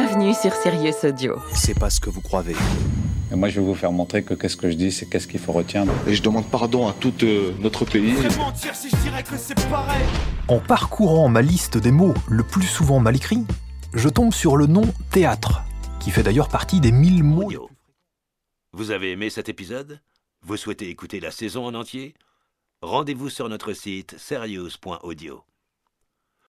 Bienvenue sur Sirius Audio. C'est pas ce que vous croyez. Et moi, je vais vous faire montrer que qu'est-ce que je dis, c'est qu'est-ce qu'il faut retenir. Et je demande pardon à tout euh, notre pays. En parcourant ma liste des mots le plus souvent mal écrits, je tombe sur le nom théâtre, qui fait d'ailleurs partie des mille mots. Audio. Vous avez aimé cet épisode? Vous souhaitez écouter la saison en entier? Rendez-vous sur notre site serious.audio.